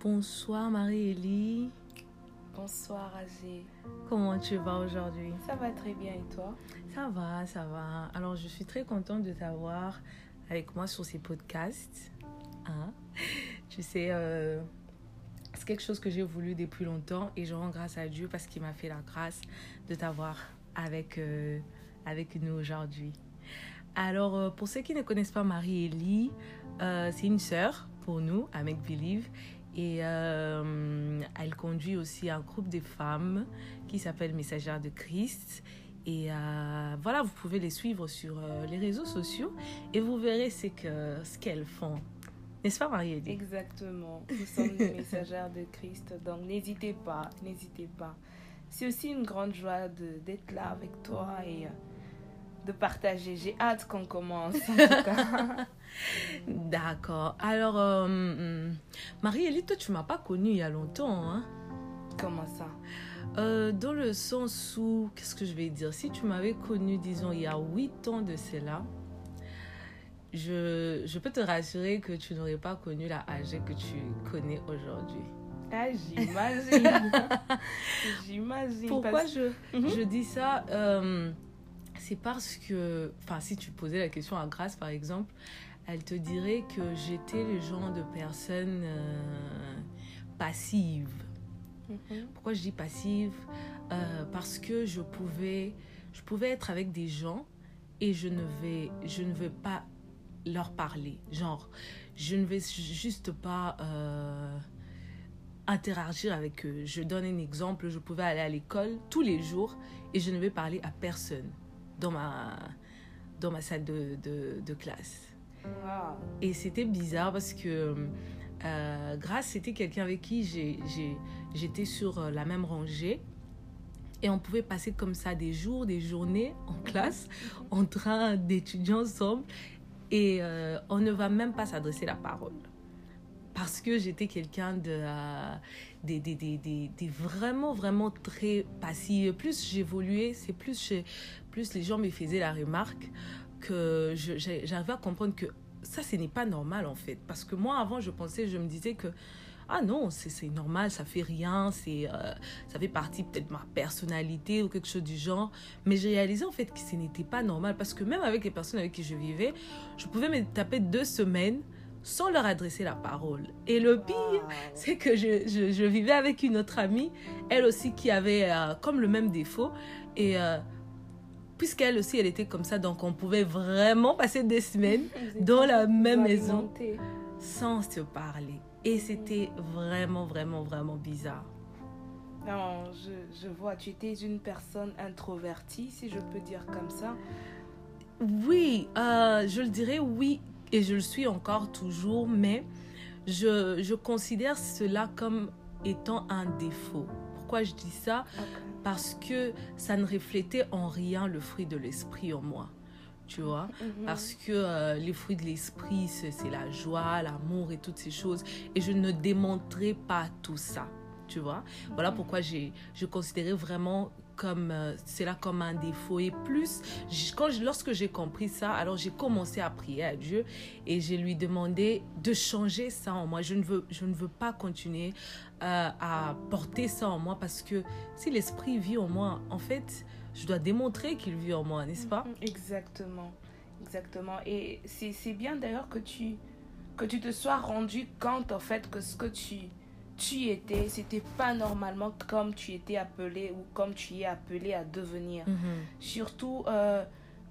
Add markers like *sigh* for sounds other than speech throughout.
Bonsoir Marie-Élie. Bonsoir Azé. Comment tu vas aujourd'hui? Ça va très bien et toi? Ça va, ça va. Alors je suis très contente de t'avoir avec moi sur ces podcasts. Hein? Tu sais, euh, c'est quelque chose que j'ai voulu depuis longtemps et je rends grâce à Dieu parce qu'il m'a fait la grâce de t'avoir avec, euh, avec nous aujourd'hui. Alors, euh, pour ceux qui ne connaissent pas Marie-Élie, c'est une sœur pour nous à Make Believe. Et euh, elle conduit aussi un groupe de femmes qui s'appelle Messagères de Christ. Et euh, voilà, vous pouvez les suivre sur euh, les réseaux sociaux et vous verrez ce que- ce qu'elles font. N'est-ce pas, Marie-Élie Exactement. Nous sommes des *laughs* messagères de Christ, donc n'hésitez pas, n'hésitez pas. C'est aussi une grande joie d'être là avec toi et de partager. J'ai hâte qu'on commence. *laughs* D'accord. Alors, euh, Marie-Élie, toi, tu m'as pas connue il y a longtemps. Hein Comment ça? Euh, dans le sens où, qu'est-ce que je vais dire? Si tu m'avais connue, disons, il y a huit ans de cela, je, je peux te rassurer que tu n'aurais pas connu la AG que tu connais aujourd'hui. Ah, j'imagine. *laughs* j'imagine. Pourquoi parce- je, Mhm. je dis ça Euh, C'est parce que, enfin, si tu posais la question à Grace, par exemple, elle te dirait que j'étais le genre de personne euh, passive. Mhm. Pourquoi je dis passive? Euh, Parce que je pouvais, je pouvais être avec des gens et je ne vais, je ne vais pas leur parler. Genre, je ne vais juste pas euh, interagir avec eux. Je donne un exemple. Je pouvais aller à l'école tous les jours et je ne vais parler à personne dans ma, dans ma salle de, de, de classe. Wow. Et c'était bizarre parce que euh, Grace, c'était quelqu'un avec qui j'étais sur euh, la même rangée. Et on pouvait passer comme ça des jours, des journées en classe, en train d'étudier ensemble. Et euh, on ne va même pas s'adresser la parole. Parce que j'étais quelqu'un de, euh, des, des, des, vraiment, vraiment très passif. Plus j'évoluais, c'est plus, plus les gens me faisaient la remarque que j'arrivais à comprendre que ça, ce n'est pas normal en fait. Parce que moi, avant, je pensais, je me disais que, ah non, c'est normal, ça fait rien, c'est euh, ça fait partie peut-être de ma personnalité ou quelque chose du genre. Mais j'ai réalisé en fait que ce n'était pas normal. Parce que même avec les personnes avec qui je vivais, je pouvais me taper deux semaines sans leur adresser la parole. Et le pire, Wow. c'est que je, je, je vivais avec une autre amie, elle aussi qui avait euh, comme le même défaut. Et euh, puisqu'elle aussi, elle était comme ça, donc on pouvait vraiment passer des semaines *laughs* dans la même maison sans se parler. Et c'était vraiment, vraiment, vraiment bizarre. Non, je, je vois, tu étais une personne introvertie, si je peux dire comme ça. Oui, euh, je le dirais oui, et je le suis encore toujours, mais je, je considère cela comme étant un défaut. Pourquoi je dis ça? Parce que ça ne reflétait en rien le fruit de l'esprit en moi. Tu vois? Mhm. Parce que euh, les fruits de l'esprit, c'est c'est la joie, l'amour et toutes ces choses. Et je ne démontrais pas tout ça. Tu vois Voilà pourquoi j'ai je considérais vraiment comme euh, cela comme un défaut. Et plus, quand je- lorsque j'ai compris ça, alors j'ai commencé à prier à Dieu et j'ai lui demandé de changer ça en moi. Je ne veux, je ne veux pas continuer euh, à porter ça en moi parce que si l'esprit vit en moi, en fait, je dois démontrer qu'il vit en moi, n'est-ce pas? Mhm, Exactement, exactement. Et c'est bien d'ailleurs que tu, que tu te sois rendu compte en fait que ce que tu, tu étais, c'était pas normalement comme tu étais appelé ou comme tu es appelé à devenir. Mhm. Surtout euh,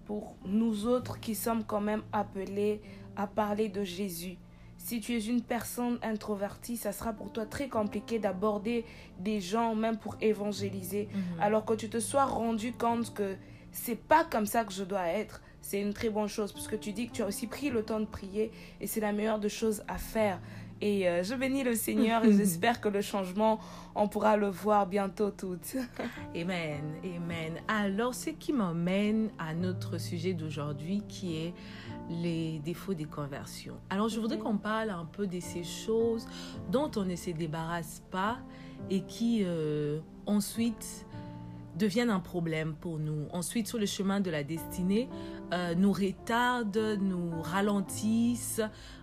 pour nous autres qui sommes quand même appelés à parler de Jésus. Si tu es une personne introvertie, ça sera pour toi très compliqué d'aborder des gens même pour évangéliser Mhm. alors que tu te sois rendu compte que c'est pas comme ça que je dois être, c'est une très bonne chose parce que tu dis que tu as aussi pris le temps de prier et c'est la meilleure des choses à faire. Et euh, je bénis le Seigneur et j'espère que le changement, on pourra le voir bientôt toutes. *laughs* Amen, amen. Alors, ce qui m'emmène à notre sujet d'aujourd'hui qui est les défauts des conversions. Alors, je voudrais qu'on parle un peu de ces choses dont on ne se débarrasse pas et qui euh, ensuite deviennent un problème pour nous. Ensuite, sur le chemin de la destinée, euh, nous retardent, nous ralentissent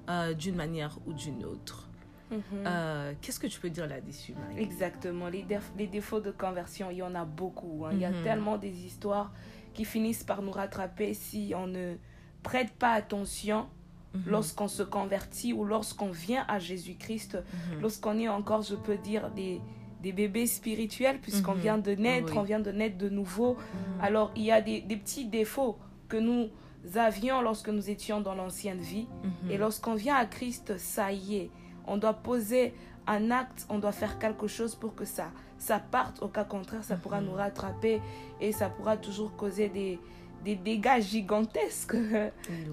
euh, d'une manière ou d'une autre. Mhm. Euh, qu'est-ce que tu peux dire là-dessus, Marie? Exactement. Les, les, défauts de conversion, il y en a beaucoup. Hein. Il y a mhm. tellement des histoires qui finissent par nous rattraper si on ne prête pas attention mhm. lorsqu'on se convertit ou lorsqu'on vient à Jésus-Christ, lorsqu'on est encore, je peux dire, des, des bébés spirituels, puisqu'on vient de naître, on vient de naître de nouveau. Alors, il y a des, des petits défauts que nous avions lorsque nous étions dans l'ancienne vie. Mhm. Et lorsqu'on vient à Christ, ça y est. On doit poser un acte, on doit faire quelque chose pour que ça, ça parte. Au cas contraire, ça pourra mhm. nous rattraper et ça pourra toujours causer des, des dégâts gigantesques.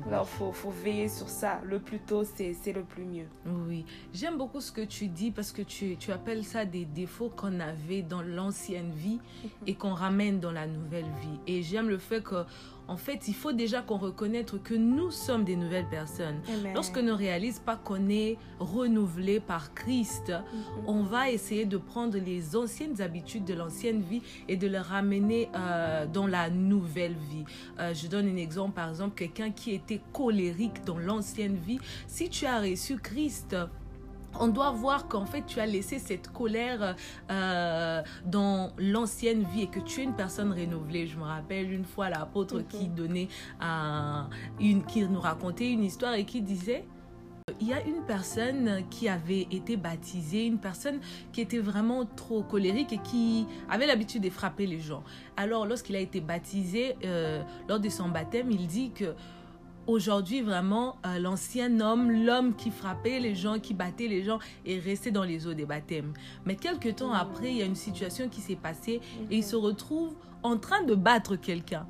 Alors, il faut, veiller sur ça. Le plus tôt, c'est le plus mieux. Oui, j'aime beaucoup ce que tu dis parce que tu, tu appelles ça des défauts qu'on avait dans l'ancienne vie *laughs* et qu'on ramène dans la nouvelle vie. Et j'aime le fait que en fait, il faut déjà qu'on reconnaisse que nous sommes des nouvelles personnes. Lorsque ne réalise pas qu'on est renouvelé par Christ, mhm. on va essayer de prendre les anciennes habitudes de l'ancienne vie et de les ramener euh, dans la nouvelle vie. Euh, je donne un exemple, par exemple, quelqu'un qui était colérique dans l'ancienne vie. Si tu as reçu Christ, on doit voir qu'en fait tu as laissé cette colère euh, dans l'ancienne vie et que tu es une personne renouvelée. Je me rappelle une fois l'apôtre qui donnait une, qui nous racontait une histoire et qui disait il y a une personne qui avait été baptisée, une personne qui était vraiment trop colérique et qui avait l'habitude de frapper les gens. Alors lorsqu'il a été baptisé, euh, lors de son baptême, il dit que Aujourd'hui, vraiment, euh, l'ancien homme, l'homme qui frappait les gens, qui battait les gens, est resté dans les eaux des baptêmes. Mais quelques temps après, il y a une situation qui s'est passée et il se retrouve en train de battre quelqu'un.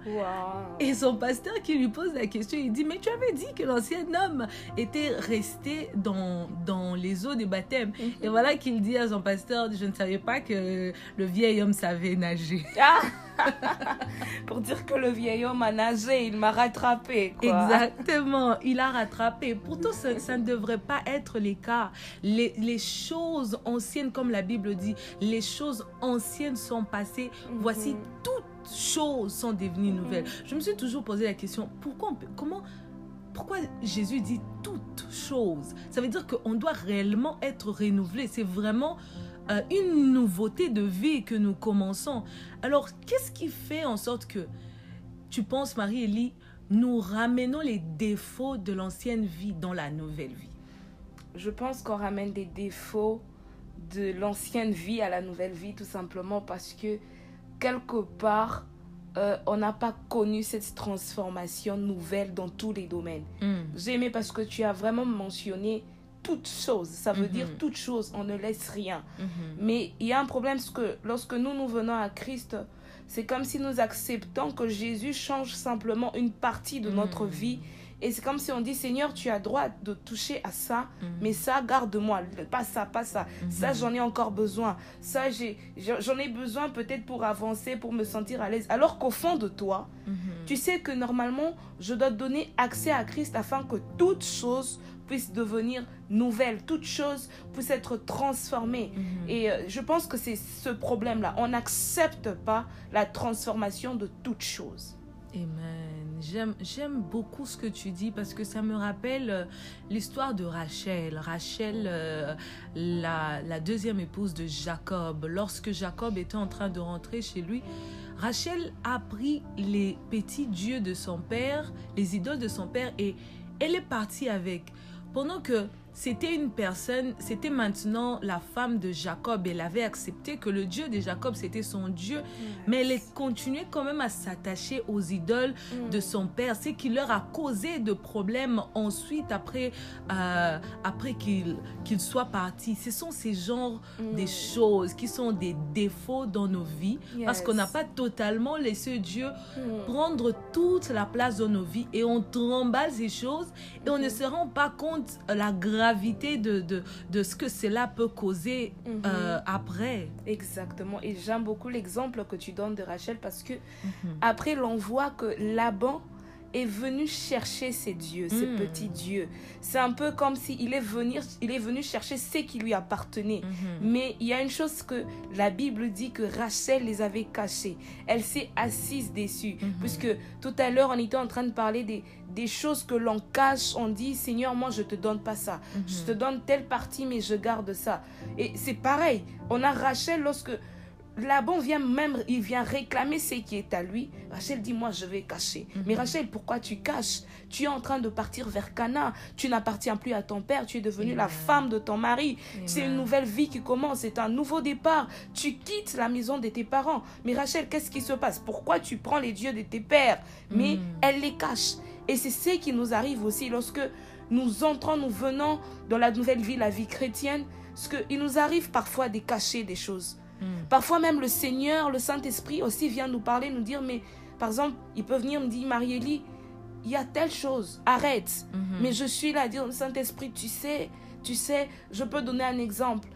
Et son pasteur qui lui pose la question, il dit, mais tu avais dit que l'ancien homme était resté dans, dans les eaux des baptêmes. Et mhm. voilà qu'il dit à son pasteur, je ne savais pas que le vieil homme savait nager. Ah! *laughs* Pour dire que le vieil homme a nagé, il m'a rattrapé. Exactement, il a rattrapé. Pourtant, ça, ça, ne devrait pas être le cas. Les, les, choses anciennes, comme la Bible dit, les choses anciennes sont passées. Voici mhm. Choses sont devenues nouvelles. Je me suis toujours posé la question, pourquoi, comment, pourquoi Jésus dit toutes choses? Ça veut dire qu'on doit réellement être renouvelé. C'est vraiment euh, une nouveauté de vie que nous commençons. Alors, qu'est-ce qui fait en sorte que tu penses, Marie-Élie, nous ramenons les défauts de l'ancienne vie dans la nouvelle vie? Je pense qu'on ramène des défauts de l'ancienne vie à la nouvelle vie tout simplement parce que quelque part, euh, on n'a pas connu cette transformation nouvelle dans tous les domaines. Hmm. J'ai aimé parce que tu as vraiment mentionné toute chose. Ça veut dire mhm. toute chose. On ne laisse rien. Mhm. Mais il y a un problème, parce que lorsque nous, nous venons à Christ, c'est comme si nous acceptons que Jésus change simplement une partie de notre mhm. vie. Et c'est comme si on dit, Seigneur, tu as droit de toucher à ça, mais ça, garde-moi. Pas ça, pas ça. Ça, j'en ai encore besoin. Ça, j'en ai, besoin peut-être pour avancer, pour me sentir à l'aise. Alors qu'au fond de toi, tu sais que normalement, je dois donner accès à Christ afin que toute chose puisse devenir nouvelle, toute chose puisse être transformée. Mhm. Et euh, je pense que c'est ce problème-là. On n'accepte pas la transformation de toute chose. Amen. J'aime beaucoup ce que tu dis parce que ça me rappelle euh, l'histoire de Rachel. Rachel, euh, la, la, deuxième épouse de Jacob. Lorsque Jacob était en train de rentrer chez lui, Rachel a pris les petits dieux de son père, les idoles de son père, et elle est partie avec. Pendant que c'était une personne, c'était maintenant la femme de Jacob. Elle avait accepté que le Dieu de Jacob, c'était son Dieu. Mais elle continuait quand même à s'attacher aux idoles de mm. son père. Ce qui leur a causé de problèmes ensuite, après, euh, après qu'il soit parti. Ce sont ces genres mm. de choses qui sont des défauts dans nos vies. Parce qu'on n'a pas totalement laissé Dieu mm. prendre toute la place dans nos vies. Et on tremble ces choses. Et on ne se rend pas compte la grâce gravité de, de, de ce que cela peut causer mhm. euh, après. Exactement. Et j'aime beaucoup l'exemple que tu donnes de Rachel parce que mhm. après, l'on voit que Laban est venu chercher ses dieux, ses Mm. petits dieux. C'est un peu comme s'il est, venu, il est venu chercher ce qui lui appartenait. Mhm. Mais il y a une chose que la Bible dit que Rachel les avait cachés. Elle s'est assise dessus. Mhm. Puisque tout à l'heure, on était en train de parler des, des choses que l'on cache. On dit, Seigneur, moi, je te donne pas ça. Mhm. Je te donne telle partie, mais je garde ça. Et c'est pareil. On a Rachel lorsque Laban vient même, il vient réclamer ce qui est à lui. Rachel dit, moi, je vais cacher. Mhm. Mais Rachel, pourquoi tu caches? Tu es en train de partir vers Cana. Tu n'appartiens plus à ton père. Tu es devenue la femme de ton mari. C'est une nouvelle vie qui commence. C'est un nouveau départ. Tu quittes la maison de tes parents. Mais Rachel, qu'est-ce qui se passe? Pourquoi tu prends les dieux de tes pères? Mais Mm. elle les cache. Et c'est ce qui nous arrive aussi lorsque nous entrons, nous venons dans la nouvelle vie, la vie chrétienne. Parce qu'il nous arrive parfois de cacher des choses. Mm. Parfois même le Seigneur, le Saint-Esprit aussi vient nous parler, nous dire, mais par exemple, il peut venir me dire, Mariélie, il y a telle chose, arrête. Mhm. Mais je suis là à dire, Saint-Esprit, tu sais, tu sais, je peux donner un exemple.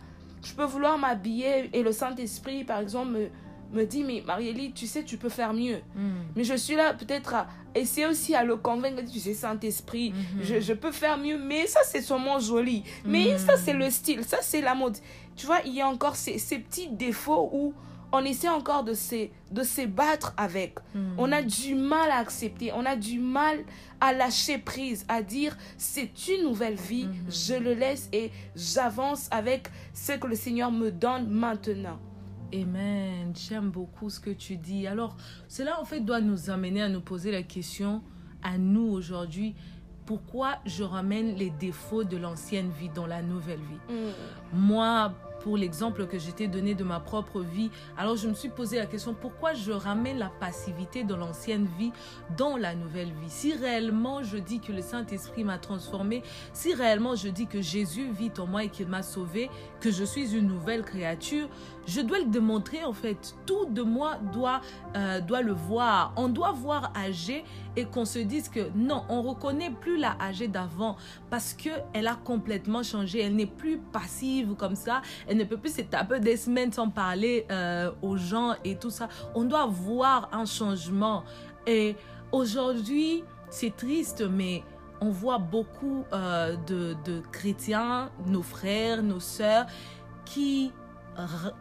Je peux vouloir m'habiller et le Saint-Esprit, par exemple, me, me dit, mais Mariélie, tu sais, tu peux faire mieux. Mm. Mais je suis là peut-être à essayer aussi à le convaincre, tu sais, Saint-Esprit, Mhm. je, je peux faire mieux, mais ça c'est sûrement joli. Mais Mhm. ça c'est le style, ça c'est la mode. Tu vois, il y a encore ces, ces petits défauts où on essaie encore de se, de se battre avec. Mm. On a du mal à accepter, on a du mal à lâcher prise, à dire c'est une nouvelle vie, Mhm. je le laisse et j'avance avec ce que le Seigneur me donne maintenant. Amen. J'aime beaucoup ce que tu dis. Alors, cela en fait doit nous amener à nous poser la question à nous aujourd'hui. Pourquoi je ramène les défauts de l'ancienne vie dans la nouvelle vie? Moi, pour l'exemple que je t'ai donné de ma propre vie, alors je me suis posé la question pourquoi je ramène la passivité de l'ancienne vie dans la nouvelle vie? Si réellement je dis que le Saint-Esprit m'a transformé, si réellement je dis que Jésus vit en moi et qu'il m'a sauvé, que je suis une nouvelle créature, je dois le démontrer en fait. Tout de moi doit, euh, doit le voir. On doit voir âgé et qu'on se dise que non, on reconnaît plus la âgée d'avant parce que elle a complètement changé. Elle n'est plus passive comme ça. Ne peut plus se taper des semaines sans parler euh, aux gens et tout ça. On doit voir un changement. Et aujourd'hui, c'est triste, mais on voit beaucoup euh, de, de chrétiens, nos frères, nos sœurs, qui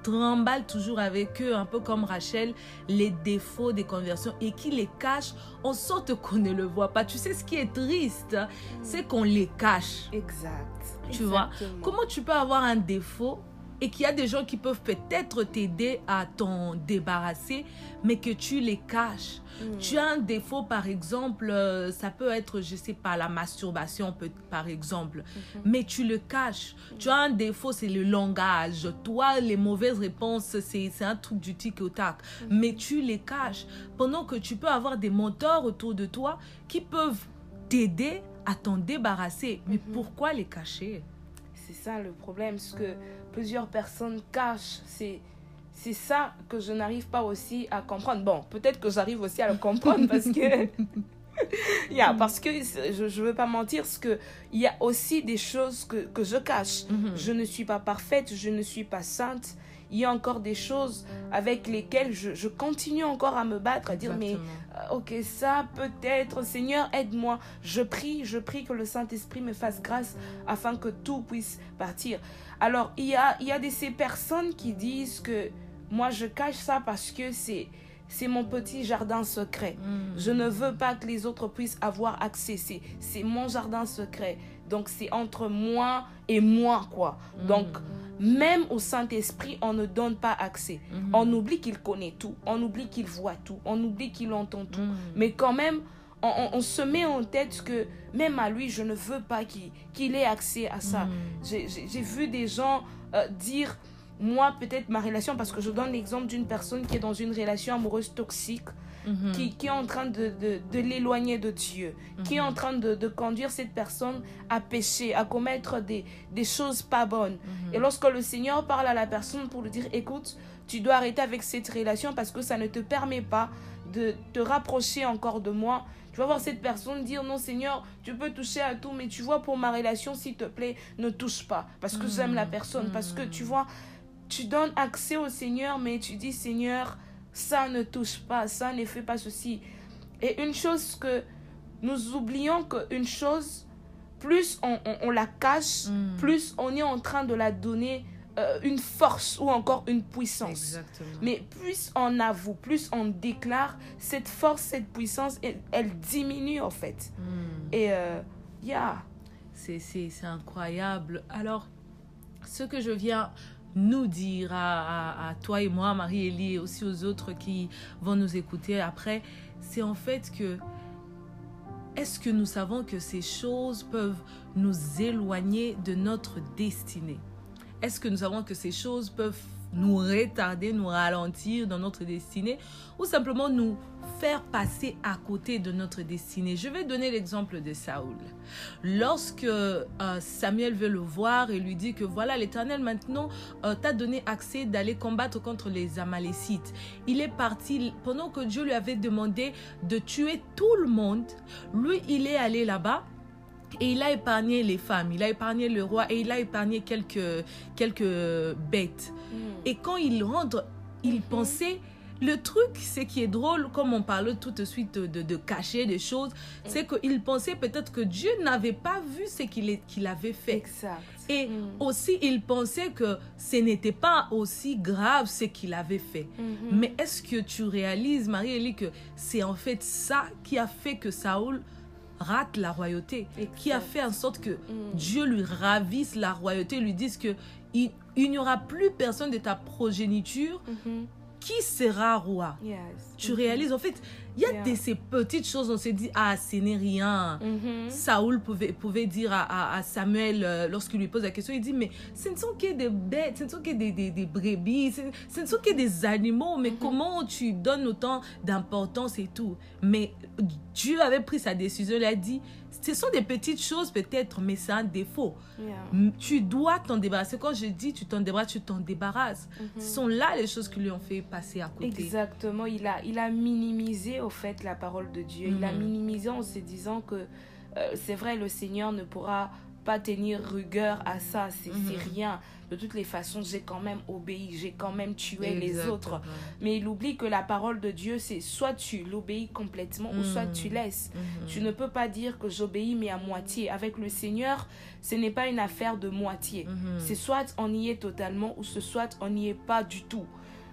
tremballent toujours avec eux, un peu comme Rachel, les défauts des conversions et qui les cachent en sorte qu'on ne le voit pas. Tu sais, ce qui est triste, c'est qu'on les cache. Exact. Tu vois? Comment tu peux avoir un défaut et qu'il y a des gens qui peuvent peut-être t'aider à t'en débarrasser, mais que tu les caches Mm. tu as un défaut, par exemple, euh, ça peut être, je sais pas, la masturbation, peut- par exemple, Mhm. mais tu le caches. Tu as un défaut, c'est le langage. Toi, les mauvaises réponses, c'est un truc du tic au tac, mais tu les caches. Pendant que tu peux avoir des mentors autour de toi qui peuvent t'aider à t'en débarrasser. Mais Mhm. pourquoi les cacher? C'est ça le problème, ce que plusieurs personnes cachent. C'est c'est ça que je n'arrive pas aussi à comprendre. Bon, peut-être que j'arrive aussi à le comprendre parce que *laughs* Yeah, parce que je ne veux pas mentir, parce que il y a aussi des choses que, que je cache. Mhm. Je ne suis pas parfaite, je ne suis pas sainte. Il y a encore des choses avec lesquelles je, je continue encore à me battre, à dire mais euh, ok ça peut-être, Seigneur aide-moi. Je prie, je prie que le Saint-Esprit me fasse grâce afin que tout puisse partir. Alors il y a, il y a de ces personnes qui disent que moi je cache ça parce que c'est c'est mon petit jardin secret. Mhm. Je ne veux pas que les autres puissent avoir accès. C'est, mon jardin secret. Donc c'est entre moi et moi, quoi. Donc même au Saint-Esprit, on ne donne pas accès. Mhm. On oublie qu'il connaît tout. On oublie qu'il voit tout. On oublie qu'il entend tout. Mhm. Mais quand même, on, on- on se met en tête que même à lui, je ne veux pas qu'il, ait accès à ça. J'ai vu des gens euh, dire, moi peut-être ma relation, parce que je donne l'exemple d'une personne qui est dans une relation amoureuse toxique, Mhm. qui, qui est en train de, de, de l'éloigner de Dieu, qui est en train de, de conduire cette personne à pécher, à commettre des, des choses pas bonnes. Mhm. Et lorsque le Seigneur parle à la personne pour lui dire, écoute, tu dois arrêter avec cette relation parce que ça ne te permet pas de te rapprocher encore de moi. Tu vas voir cette personne dire, non Seigneur, tu peux toucher à tout, mais tu vois, pour ma relation, s'il te plaît, ne touche pas. Parce que j'aime la personne, parce que tu vois, tu donnes accès au Seigneur, mais tu dis, Seigneur, ça ne touche pas, ça ne fait pas ceci. Et une chose que nous oublions qu'une chose, plus on, on- on la cache, Mm. plus on est en train de la donner euh, une force ou encore une puissance. Exactement. Mais plus on avoue, plus on déclare, cette force, cette puissance, elle, elle diminue en fait. Mm. Et euh, yeah. C'est incroyable. Alors, ce que je viens nous dire à, toi et moi, Marie-Élie, et aussi aux autres qui vont nous écouter après, c'est en fait que est-ce que nous savons que ces choses peuvent nous éloigner de notre destinée? Est-ce que nous savons que ces choses peuvent nous retarder, nous ralentir dans notre destinée ou simplement nous faire passer à côté de notre destinée Je vais donner l'exemple de Saoul. Lorsque euh, Samuel veut le voir et lui dit que voilà, l'Éternel maintenant euh, t'a donné accès d'aller combattre contre les Amalécites. Il est parti pendant que Dieu lui avait demandé de tuer tout le monde. Lui, il est allé là-bas. Et il a épargné les femmes, il a épargné le roi et il a épargné quelques, quelques bêtes. Et quand il rentre, il Mhm. pensait. Le truc, c'est qui est drôle, comme on parle tout de suite de, de cacher des choses, c'est qu'il pensait peut-être que Dieu n'avait pas vu ce qu'il avait fait. Exact. Et Mm. aussi, il pensait que ce n'était pas aussi grave ce qu'il avait fait. Mhm. Mais est-ce que tu réalises, Marie-Élie, que c'est en fait ça qui a fait que Saoul rate la royauté, qui a fait en sorte que Mm. Dieu lui ravisse la royauté, lui dise que il, il n'y aura plus personne de ta progéniture Mhm. Qui sera roi? Yes. Tu Mhm. réalises, en fait, il y a Yeah. des, ces petites choses, on se dit, ah, ce n'est rien. Mhm. Saoul pouvait, pouvait dire à, à- à Samuel, euh, lorsqu'il lui pose la question, il dit, mais ce ne sont que des bêtes, ce ne sont que des, des, des brebis, ce, ce ne sont que des animaux, mais Mhm. comment tu donnes autant d'importance et tout? Mais Dieu avait pris sa décision, il a dit, ce sont des petites choses peut-être, mais c'est un défaut. Yeah. Tu dois t'en débarrasser. Quand je dis tu t'en débarrasses, tu t'en débarrasses. Mhm. Ce sont là les choses qui lui ont fait passer à côté. Exactement, il a, il a minimisé au fait la parole de Dieu. Il a Mhm. minimisé en se disant que euh, c'est vrai, le Seigneur ne pourra pas tenir rigueur à ça, c'est Mhm. c'est rien. De toutes les façons, j'ai quand même obéi, j'ai quand même tué les autres. Mais il oublie que la parole de Dieu, c'est soit tu l'obéis complètement ou soit Mhm. tu laisses. Mhm. Tu ne peux pas dire que j'obéis mais à moitié. Avec le Seigneur, ce n'est pas une affaire de moitié. Mhm. C'est soit on y est totalement ou ce soit on n'y est pas du tout.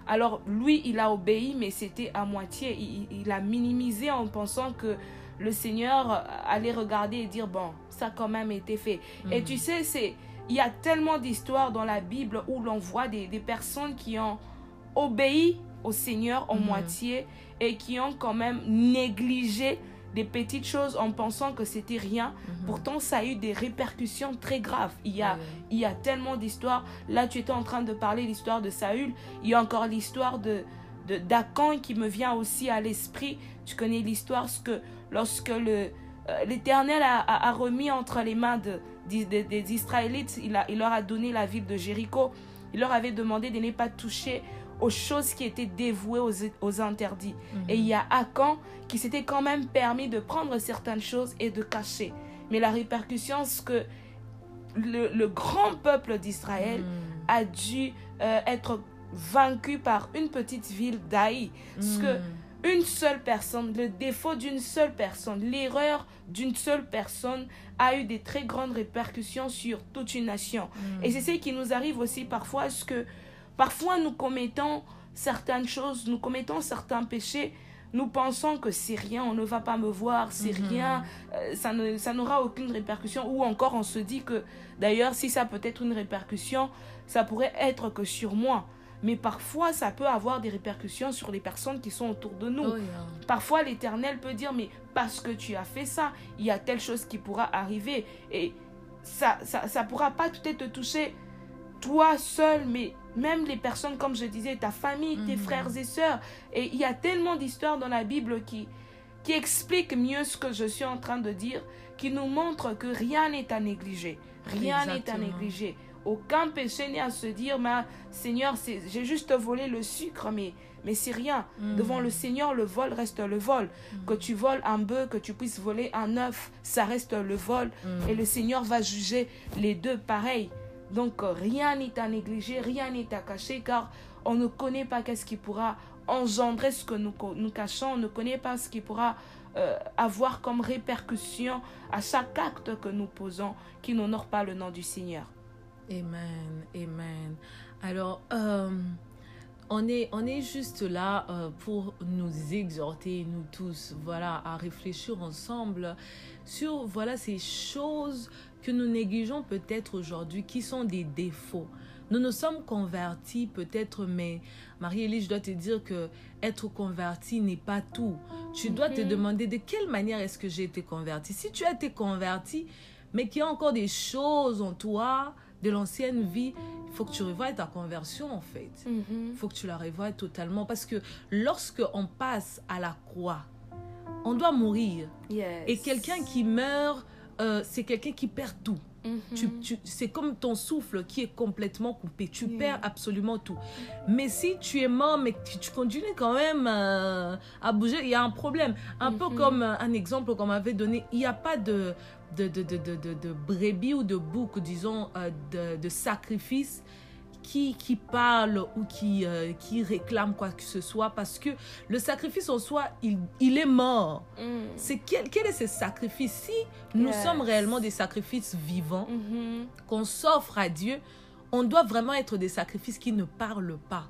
Alors lui, il a obéi, mais c'était à moitié. Il a minimisé en pensant que le Seigneur allait regarder et dire, bon, ça a quand même été fait. Et Mhm. tu sais, c'est il y a tellement d'histoires dans la Bible où l'on voit des, des personnes qui ont obéi au Seigneur en Mhm. moitié et qui ont quand même négligé des petites choses en pensant que c'était rien. Mhm. Pourtant, ça a eu des répercussions très graves. Il y a, Ouais. il y a tellement d'histoires. Là, tu étais en train de parler l'histoire de Saül. Il y a encore l'histoire de d'Akan qui me vient aussi à l'esprit. Tu connais l'histoire ce que lorsque le l'Éternel a, a- a remis entre les mains de, des- Israélites, il, a, il leur a donné la ville de Jéricho. Il leur avait demandé de ne pas toucher aux choses qui étaient dévouées aux, aux interdits. Mhm. Et il y a Akan qui s'était quand même permis de prendre certaines choses et de cacher. Mais la répercussion, c'est que le, le grand peuple d'Israël Mhm. a dû euh, être vaincu par une petite ville d'Aï. Parce que Mhm. Une seule personne, le défaut d'une seule personne, l'erreur d'une seule personne a eu des très grandes répercussions sur toute une nation. Mhm. Et c'est ce qui nous arrive aussi parfois, est-ce que parfois nous commettons certaines choses, nous commettons certains péchés, nous pensons que c'est rien, on ne va pas me voir, c'est Mhm. rien, euh, ça ne- ça n'aura aucune répercussion. Ou encore on se dit que d'ailleurs si ça peut être une répercussion, ça pourrait être que sur moi. Mais parfois ça peut avoir des répercussions sur les personnes qui sont autour de nous. Oh, yeah. Parfois, l'Éternel peut dire, mais parce que tu as fait ça, il y a telle chose qui pourra arriver. Et ça ça, ça pourra pas peut-être te toucher toi seul, mais même les personnes, comme je disais, ta famille, tes Mhm. frères et sœurs. Et il y a tellement d'histoires dans la Bible qui, qui expliquent mieux ce que je suis en train de dire, qui nous montrent que rien n'est à négliger. Rien n'est à négliger. Aucun péché n'est à se dire, mais Seigneur, j'ai juste volé le sucre, mais, mais c'est rien. Mhm. Devant le Seigneur, le vol reste le vol. Que tu voles un bœuf, que tu puisses voler un œuf, ça reste le vol. Mhm. Et le Seigneur va juger les deux pareils. Donc rien n'est à négliger, rien n'est à cacher, car on ne connaît pas qu'est-ce qui pourra engendrer ce que nous, nous cachons, on ne connaît pas ce qui pourra euh, avoir comme répercussion à chaque acte que nous posons qui n'honore pas le nom du Seigneur. Amen, amen. Alors, euh, on, est, on est juste là euh, pour nous exhorter, nous tous, voilà, à réfléchir ensemble sur, voilà, ces choses que nous négligeons peut-être aujourd'hui, qui sont des défauts. Nous nous sommes convertis peut-être, mais Marie-Élie, je dois te dire que être converti n'est pas tout. Tu dois te Mhm. demander de quelle manière est-ce que j'ai été converti. Si tu as été converti, mais qu'il y a encore des choses en toi de l'ancienne vie, il faut que tu revoies ta conversion en fait. Il faut que tu la revoies totalement parce que lorsque on passe à la croix, on doit mourir. Yes. Et quelqu'un qui meurt, euh, c'est quelqu'un qui perd tout. Mhm. Tu, tu- c'est comme ton souffle qui est complètement coupé. Tu Yeah. perds absolument tout. Mais si tu es mort, mais tu, tu continues quand même euh, à bouger, il y a un problème. Un peu Mhm. comme euh, un exemple qu'on m'avait donné. Il n'y a pas de, de, de, de, de, brebis ou de bouc, disons, euh, de, de sacrifice qui, qui parle ou qui, euh, qui réclame quoi que ce soit parce que le sacrifice en soi, il, il est mort. Mm. C'est quel, quel est ce sacrifice? Si nous Yes. sommes réellement des sacrifices vivants, Mhm. qu'on s'offre à Dieu, on doit vraiment être des sacrifices qui ne parlent pas.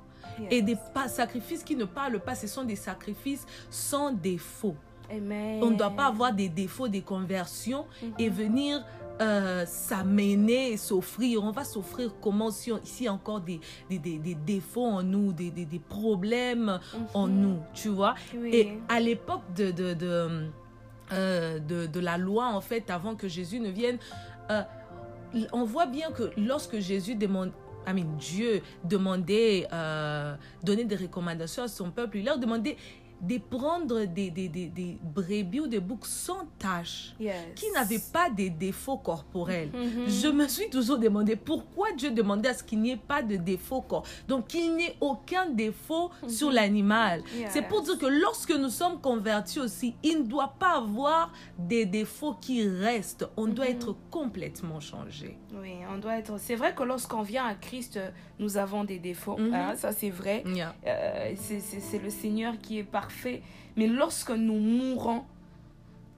Et des pas, sacrifices qui ne parlent pas, ce sont des sacrifices sans défaut. Amen. On ne doit pas avoir des défauts, des conversions et Mhm. venir euh, s'amener et s'offrir. On va s'offrir comment si on- a encore des, des, des- des défauts en nous, des, problèmes en Mhm. nous, tu vois. Oui. Et à l'époque de, de, de, euh, de, de la loi, en fait, avant que Jésus ne vienne, euh, on voit bien que lorsque Jésus demande, I mean, Dieu demandait, donnait des recommandations à son peuple, il leur demandait de prendre des, des, des, des brebis ou des boucs sans tache, Yes. qui n'avaient pas des défauts corporels. Mhm. Je me suis toujours demandé pourquoi Dieu demandait à ce qu'il n'y ait pas de défaut corps. Donc qu'il n'y ait aucun défaut sur l'animal. C'est pour dire que lorsque nous sommes convertis aussi, il ne doit pas avoir des défauts qui restent. On doit être complètement changé. Oui, on doit être. C'est vrai que lorsqu'on vient à Christ, nous avons des défauts. Hein, ça, c'est vrai. Yeah. Euh, c'est le Seigneur qui est parfait. Mais lorsque nous mourons,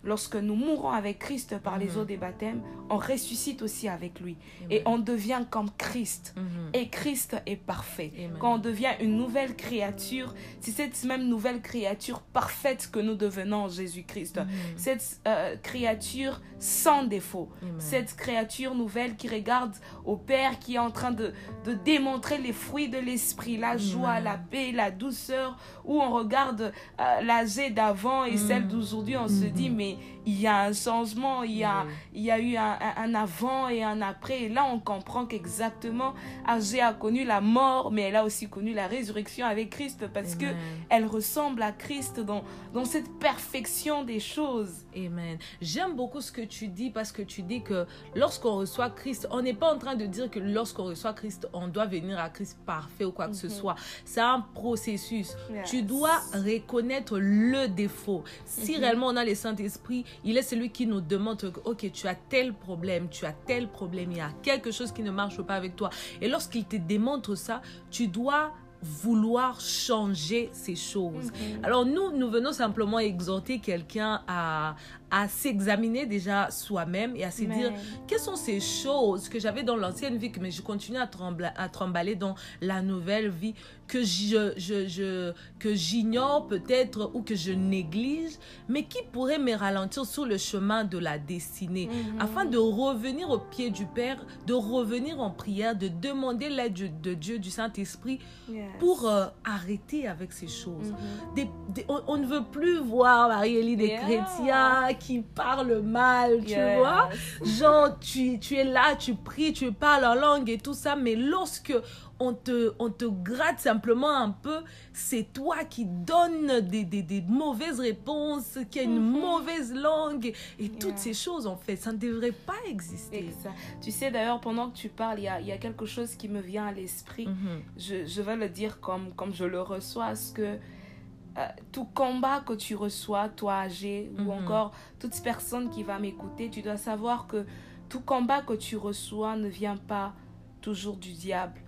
lorsque nous mourons avec Christ par les Mhm. eaux des baptêmes, on ressuscite aussi avec lui. Et on devient comme Christ. Mhm. Et Christ est parfait. Quand on devient une nouvelle créature, c'est cette même nouvelle créature parfaite que nous devenons en Jésus-Christ. Mhm. Cette euh, créature sans défaut. Cette créature nouvelle qui regarde au Père, qui est en train de, de démontrer les fruits de l'esprit, la joie, la paix, la douceur, où on regarde euh, l'âge d'avant et celle d'aujourd'hui, on se dit, mais il y a un changement, il y a, Oui. il y a eu un, avant et un après. Et là, on comprend qu'exactement, Agé a connu la mort, mais elle a aussi connu la résurrection avec Christ parce que Amen. elle ressemble à Christ dans, dans cette perfection des choses. Amen. J'aime beaucoup ce que tu dis parce que tu dis que lorsqu'on reçoit Christ, on n'est pas en train de dire que lorsqu'on reçoit Christ, on doit venir à Christ parfait ou quoi que ce Mhm. soit. C'est un processus. Yes. Tu dois reconnaître le défaut. Si Mhm. réellement on a le Saint-Esprit, il est celui qui nous demande que, ok, tu as tel problème, tu as tel problème, il y a quelque chose qui ne marche pas avec toi. Et lorsqu'il te démontre ça, tu dois vouloir changer ces choses. Mhm. Alors nous, nous venons simplement exhorter quelqu'un à, à s'examiner déjà soi-même et à se dire quelles sont ces choses que j'avais dans l'ancienne vie, que mais je continue à, trembler, à tremballer dans la nouvelle vie, que je, je, je- que j'ignore peut-être ou que je néglige, mais qui pourrait me ralentir sur le chemin de la destinée, Mhm. afin de revenir au pied du Père, de revenir en prière, de demander l'aide de- Dieu, du Saint-Esprit, Yes. pour euh, arrêter avec ces choses. Mhm. Des- des- on, on ne veut plus voir, Marie-Élie, des Yeah. chrétiens qui parlent mal, tu Yes. vois. Genre, tu, tu es là, tu pries, tu parles en langue et tout ça, mais lorsque on te, on te gratte simplement un peu, c'est toi qui donnes des, des, des mauvaises réponses, qui a une Mhm. mauvaise langue et toutes ces choses, en fait. Ça ne devrait pas exister. Exact. Tu sais, d'ailleurs, pendant que tu parles, il y a, y a quelque chose qui me vient à l'esprit. Mhm. Je, je vais le dire comme, comme je le reçois, ce que euh, tout combat que tu reçois, toi âgé, Mhm. ou encore toute personne qui va m'écouter, tu dois savoir que tout combat que tu reçois ne vient pas toujours du diable.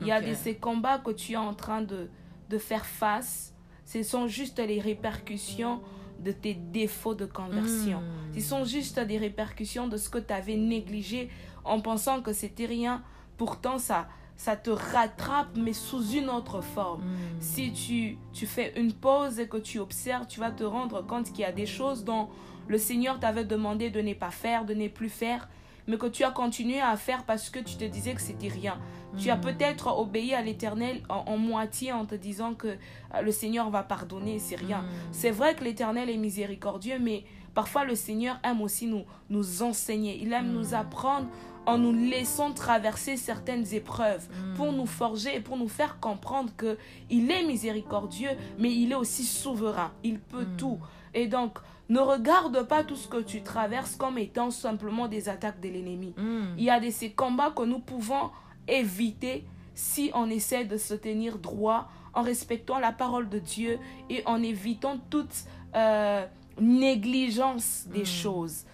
Il y a de ces combats que tu es en train de, de faire face. Ce sont juste les répercussions de tes défauts de conversion. Mm. Ce sont juste des répercussions de ce que tu avais négligé en pensant que c'était rien. Pourtant, ça, ça te rattrape, mais sous une autre forme. Mm. Si tu, tu fais une pause et que tu observes, tu vas te rendre compte qu'il y a des choses dont le Seigneur t'avait demandé de ne pas faire, de ne plus faire, mais que tu as continué à faire parce que tu te disais que c'était rien. Tu as Mm. peut-être obéi à l'Éternel en, en moitié en te disant que euh, le Seigneur va pardonner, c'est rien. Mm. C'est vrai que l'Éternel est miséricordieux, mais parfois le Seigneur aime aussi nous, nous enseigner. Il aime nous apprendre en nous laissant traverser certaines épreuves Mm. pour nous forger et pour nous faire comprendre que il est miséricordieux, mais il est aussi souverain. Il peut Mm. tout. Et donc, ne regarde pas tout ce que tu traverses comme étant simplement des attaques de l'ennemi. Il y a de ces combats que nous pouvons éviter si on essaie de se tenir droit en respectant la parole de Dieu et en évitant toute euh, négligence des Mm. choses.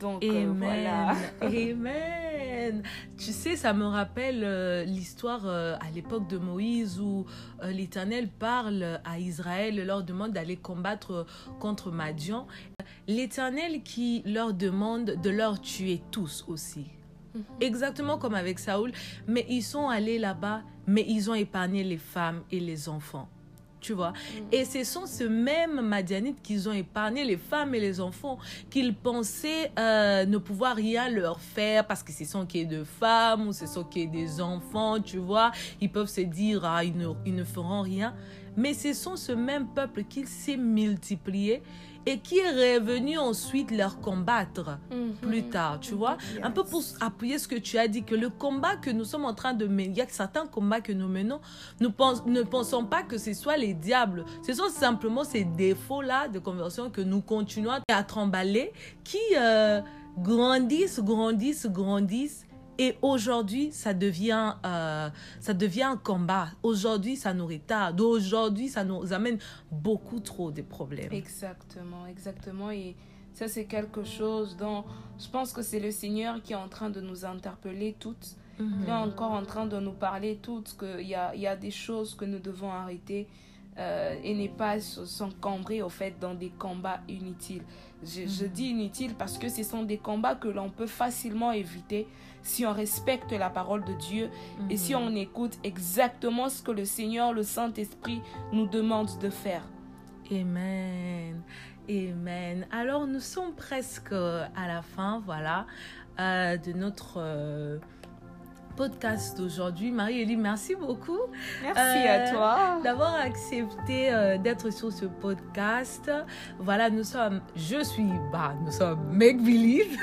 Donc euh, Amen. voilà. *laughs* Amen. Tu sais, ça me rappelle euh, l'histoire euh, à l'époque de Moïse où l'Éternel parle à Israël, leur demande d'aller combattre contre Madian. L'Éternel qui leur demande de leur tuer tous aussi. Exactement comme avec Saoul. Mais ils sont allés là-bas, mais ils ont épargné les femmes et les enfants. Tu vois Et ce sont ce même Madianites qu'ils ont épargné les femmes et les enfants, qu'ils pensaient euh, ne pouvoir rien leur faire parce que ce sont qu'il y ait de femmes ou ce sont qu'il y ait des enfants, tu vois. Ils peuvent se dire, ah, ils ne, ils ne feront rien. Mais ce sont ce même peuple qui s'est multiplié et qui est revenu ensuite leur combattre plus tard, tu vois. Un peu pour appuyer ce que tu as dit, que le combat que nous sommes en train de mener, il y a certains combats que nous menons, nous pense- ne pensons pas que ce soit les diables. Ce sont simplement ces défauts-là de conversion que nous continuons à tremballer, qui euh, grandissent, grandissent, grandissent. Et aujourd'hui, ça devient, euh, ça devient un combat. Aujourd'hui, ça nous retarde. Aujourd'hui, ça nous amène beaucoup trop de problèmes. Exactement, exactement. Et ça, c'est quelque chose dont je pense que c'est le Seigneur qui est en train de nous interpeller toutes. Mhm. Il est encore en train de nous parler toutes qu'il y a, il y a des choses que nous devons arrêter euh, et ne pas s'encombrer au fait dans des combats inutiles. Je, je Mhm. dis inutiles parce que ce sont des combats que l'on peut facilement éviter si on respecte la parole de Dieu et si Mhm. on écoute exactement ce que le Seigneur, le Saint-Esprit nous demande de faire. Amen. Amen. Alors, nous sommes presque à la fin, voilà, euh, de notre euh, podcast d'aujourd'hui. Marie-Élie, merci beaucoup Merci Euh, à toi. d'avoir accepté euh, d'être sur ce podcast. Voilà, nous sommes, je suis, bah, nous sommes Make Believe.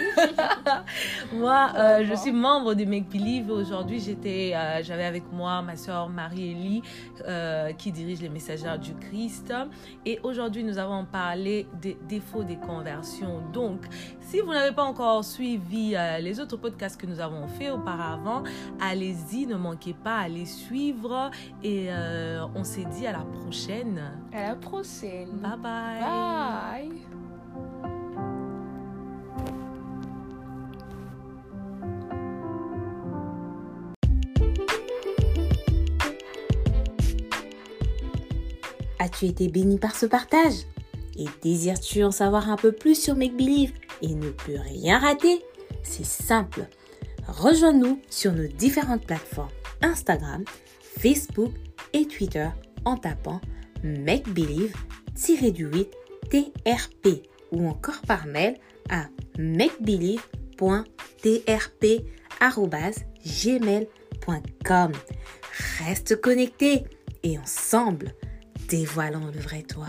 *laughs* moi, euh, je suis membre de Make Believe. Aujourd'hui, j'étais, euh, j'avais avec moi ma soeur Marie-Élie, euh, qui dirige les messagères du Christ. Et aujourd'hui, nous avons parlé des défauts des conversions. Donc, si vous n'avez pas encore suivi euh, les autres podcasts que nous avons fait auparavant, allez-y, ne manquez pas à les suivre. Et euh, on s'est dit à la prochaine. À la prochaine. Bye bye. Bye. As-tu été béni par ce partage? Et désires-tu en savoir un peu plus sur Make Believe et ne plus rien rater? C'est simple. Rejoins-nous sur nos différentes plateformes Instagram, Facebook et Twitter en tapant Make Believe-du-8 TRP ou encore par mail à makebelieve.trp@gmail.com. Reste connecté et ensemble, dévoilons le vrai toi.